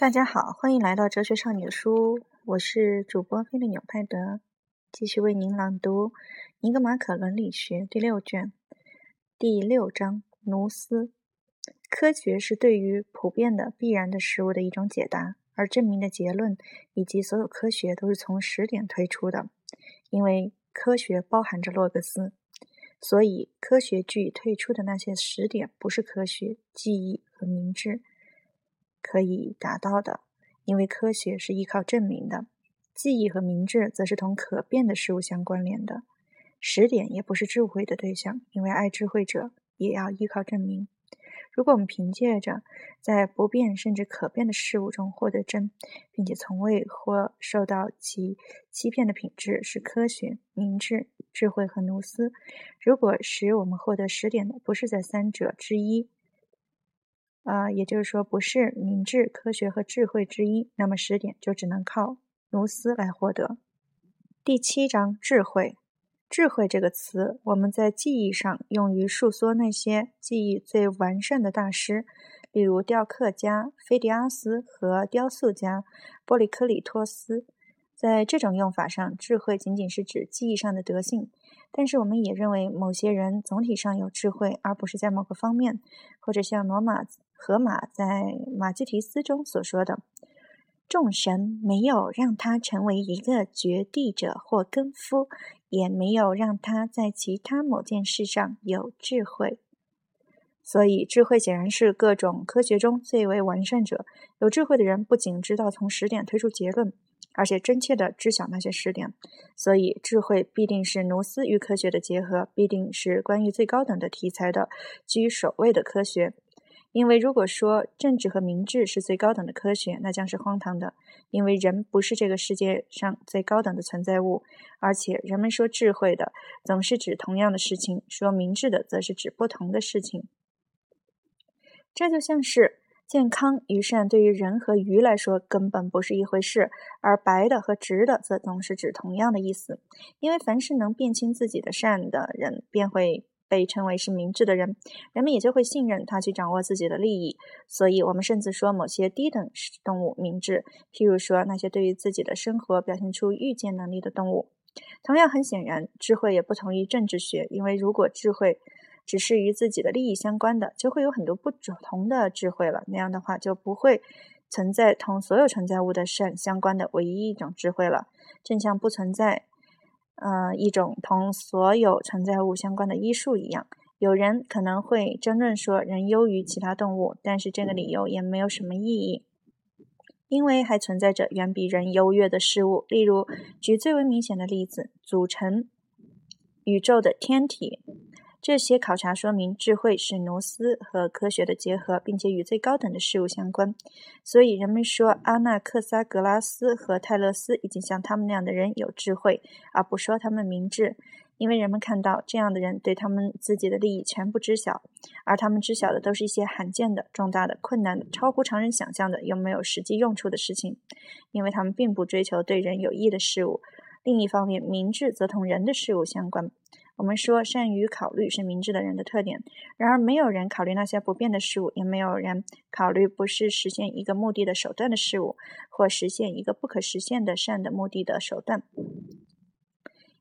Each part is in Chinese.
大家好，欢迎来到哲学少女的书屋，我是主播菲利纽派德，继续为您朗读《尼格马可伦理学》第六卷第六章“奴斯”。科学是对于普遍的必然的事物的一种解答，而证明的结论以及所有科学都是从实点推出的。因为科学包含着洛格斯，所以科学据推出的那些实点不是科学、记忆和明智。可以达到的，因为科学是依靠证明的；记忆和明智则是同可变的事物相关联的。实点也不是智慧的对象，因为爱智慧者也要依靠证明。如果我们凭借着在不变甚至可变的事物中获得真，并且从未或受到其欺骗的品质，是科学、明智、智慧和奴斯。如果使我们获得实点的不是在三者之一。啊，也就是说，不是明智、科学和智慧之一，那么十点就只能靠奴斯来获得。第七章智慧，智慧这个词，我们在记忆上用于述说那些记忆最完善的大师，例如雕刻家菲迪阿斯和雕塑家波利克里托斯。在这种用法上，智慧仅仅是指记忆上的德性。但是，我们也认为某些人总体上有智慧，而不是在某个方面，或者像罗马。荷马在马基提斯中所说的：“众神没有让他成为一个绝地者或根夫，也没有让他在其他某件事上有智慧。所以，智慧显然是各种科学中最为完善者。有智慧的人不仅知道从实点推出结论，而且真切地知晓那些实点。所以，智慧必定是奴斯与科学的结合，必定是关于最高等的题材的居首位的科学。”因为如果说政治和明智是最高等的科学，那将是荒唐的。因为人不是这个世界上最高等的存在物，而且人们说智慧的总是指同样的事情，说明智的则是指不同的事情。这就像是健康与善对于人和鱼来说根本不是一回事，而白的和直的则总是指同样的意思。因为凡是能辨清自己的善的人，便会。被称为是明智的人，人们也就会信任他去掌握自己的利益。所以，我们甚至说某些低等动物明智，譬如说那些对于自己的生活表现出预见能力的动物。同样，很显然，智慧也不同于政治学，因为如果智慧只是与自己的利益相关的，就会有很多不同的智慧了。那样的话，就不会存在同所有存在物的善相关的唯一一种智慧了，正像不存在。呃，一种同所有存在物相关的医术一样，有人可能会争论说人优于其他动物，但是这个理由也没有什么意义，因为还存在着远比人优越的事物。例如，举最为明显的例子，组成宇宙的天体。这些考察说明，智慧是奴斯和科学的结合，并且与最高等的事物相关。所以，人们说阿纳克萨格拉斯和泰勒斯已经像他们那样的人有智慧，而不说他们明智，因为人们看到这样的人对他们自己的利益全部知晓，而他们知晓的都是一些罕见的、重大的、困难的、超乎常人想象的又没有实际用处的事情，因为他们并不追求对人有益的事物。另一方面，明智则同人的事物相关。我们说，善于考虑是明智的人的特点。然而，没有人考虑那些不变的事物，也没有人考虑不是实现一个目的的手段的事物，或实现一个不可实现的善的目的的手段。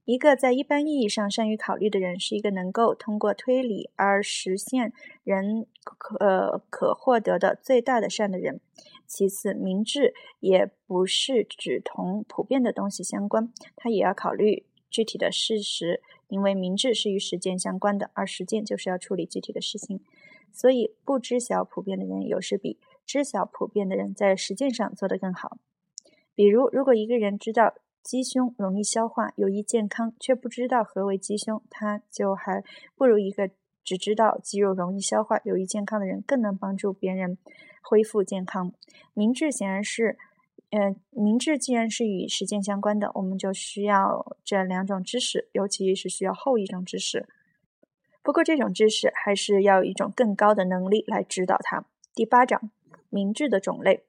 一个在一般意义上善于考虑的人，是一个能够通过推理而实现人可可获得的最大的善的人。其次，明智也不是只同普遍的东西相关，他也要考虑具体的事实。因为明智是与实践相关的，而实践就是要处理具体的事情，所以不知晓普遍的人有时比知晓普遍的人在实践上做得更好。比如，如果一个人知道鸡胸容易消化、有益健康，却不知道何为鸡胸，他就还不如一个只知道鸡肉容易消化、有益健康的人更能帮助别人恢复健康。明智显然是。呃，明智既然是与实践相关的，我们就需要这两种知识，尤其是需要后一种知识。不过，这种知识还是要有一种更高的能力来指导它。第八章，明智的种类。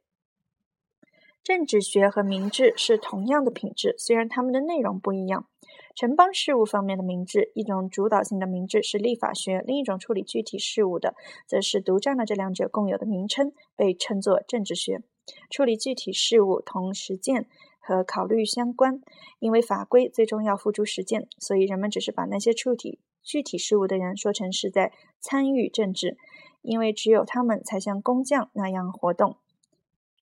政治学和明智是同样的品质，虽然它们的内容不一样。城邦事务方面的明智，一种主导性的明智是立法学；另一种处理具体事务的，则是独占了这两者共有的名称，被称作政治学。处理具体事务同实践和考虑相关，因为法规最终要付诸实践，所以人们只是把那些处理具体事务的人说成是在参与政治，因为只有他们才像工匠那样活动。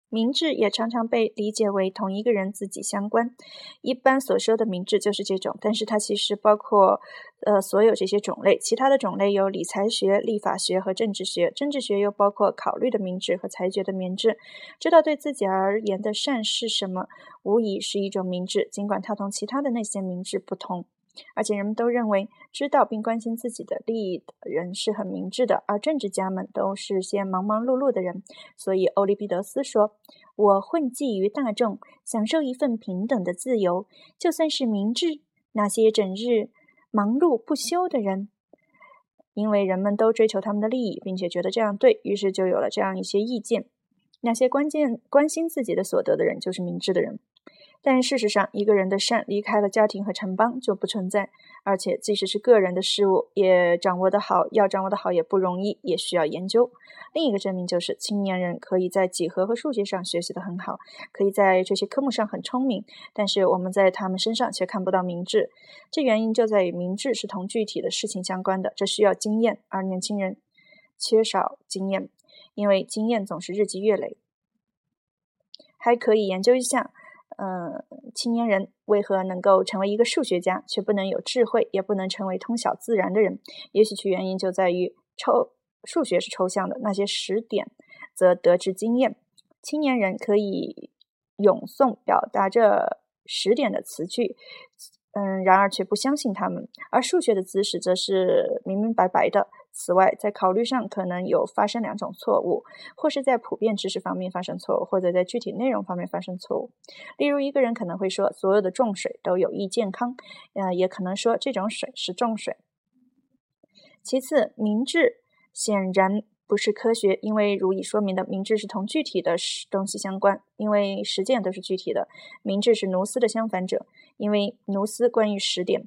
明智也常常被理解为同一个人自己相关，一般所说的明智就是这种，但是它其实包括呃所有这些种类，其他的种类有理财学、立法学和政治学，政治学又包括考虑的明智和裁决的明智，知道对自己而言的善是什么，无疑是一种明智，尽管它同其他的那些明智不同。而且人们都认为，知道并关心自己的利益的人是很明智的，而政治家们都是些忙忙碌碌的人。所以，欧利庇得斯说：“我混迹于大众，享受一份平等的自由，就算是明智。那些整日忙碌不休的人，因为人们都追求他们的利益，并且觉得这样对于是，就有了这样一些意见。那些关键关心自己的所得的人，就是明智的人。”但事实上，一个人的善离开了家庭和城邦就不存在，而且即使是个人的事物，也掌握得好，要掌握得好也不容易，也需要研究。另一个证明就是，青年人可以在几何和数学上学习得很好，可以在这些科目上很聪明，但是我们在他们身上却看不到明智。这原因就在于明智是同具体的事情相关的，这需要经验，而年轻人缺少经验，因为经验总是日积月累。还可以研究一下。嗯，青年人为何能够成为一个数学家，却不能有智慧，也不能成为通晓自然的人？也许其原因就在于抽数学是抽象的，那些实点则得知经验。青年人可以咏诵表达这实点的词句，嗯，然而却不相信他们，而数学的知识则是明明白白的。此外，在考虑上可能有发生两种错误，或是在普遍知识方面发生错误，或者在具体内容方面发生错误。例如，一个人可能会说所有的重水都有益健康，呃，也可能说这种水是重水。其次，明智显然不是科学，因为如已说明的，明智是同具体的东西相关，因为实践都是具体的。明智是奴斯的相反者，因为奴斯关于实点。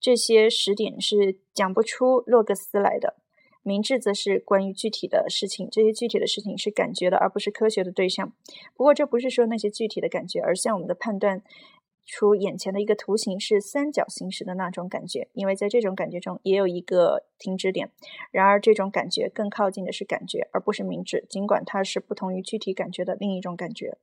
这些实点是讲不出洛格斯来的，明智则是关于具体的事情，这些具体的事情是感觉的，而不是科学的对象。不过，这不是说那些具体的感觉，而像我们的判断出眼前的一个图形是三角形时的那种感觉，因为在这种感觉中也有一个停止点。然而，这种感觉更靠近的是感觉，而不是明智，尽管它是不同于具体感觉的另一种感觉。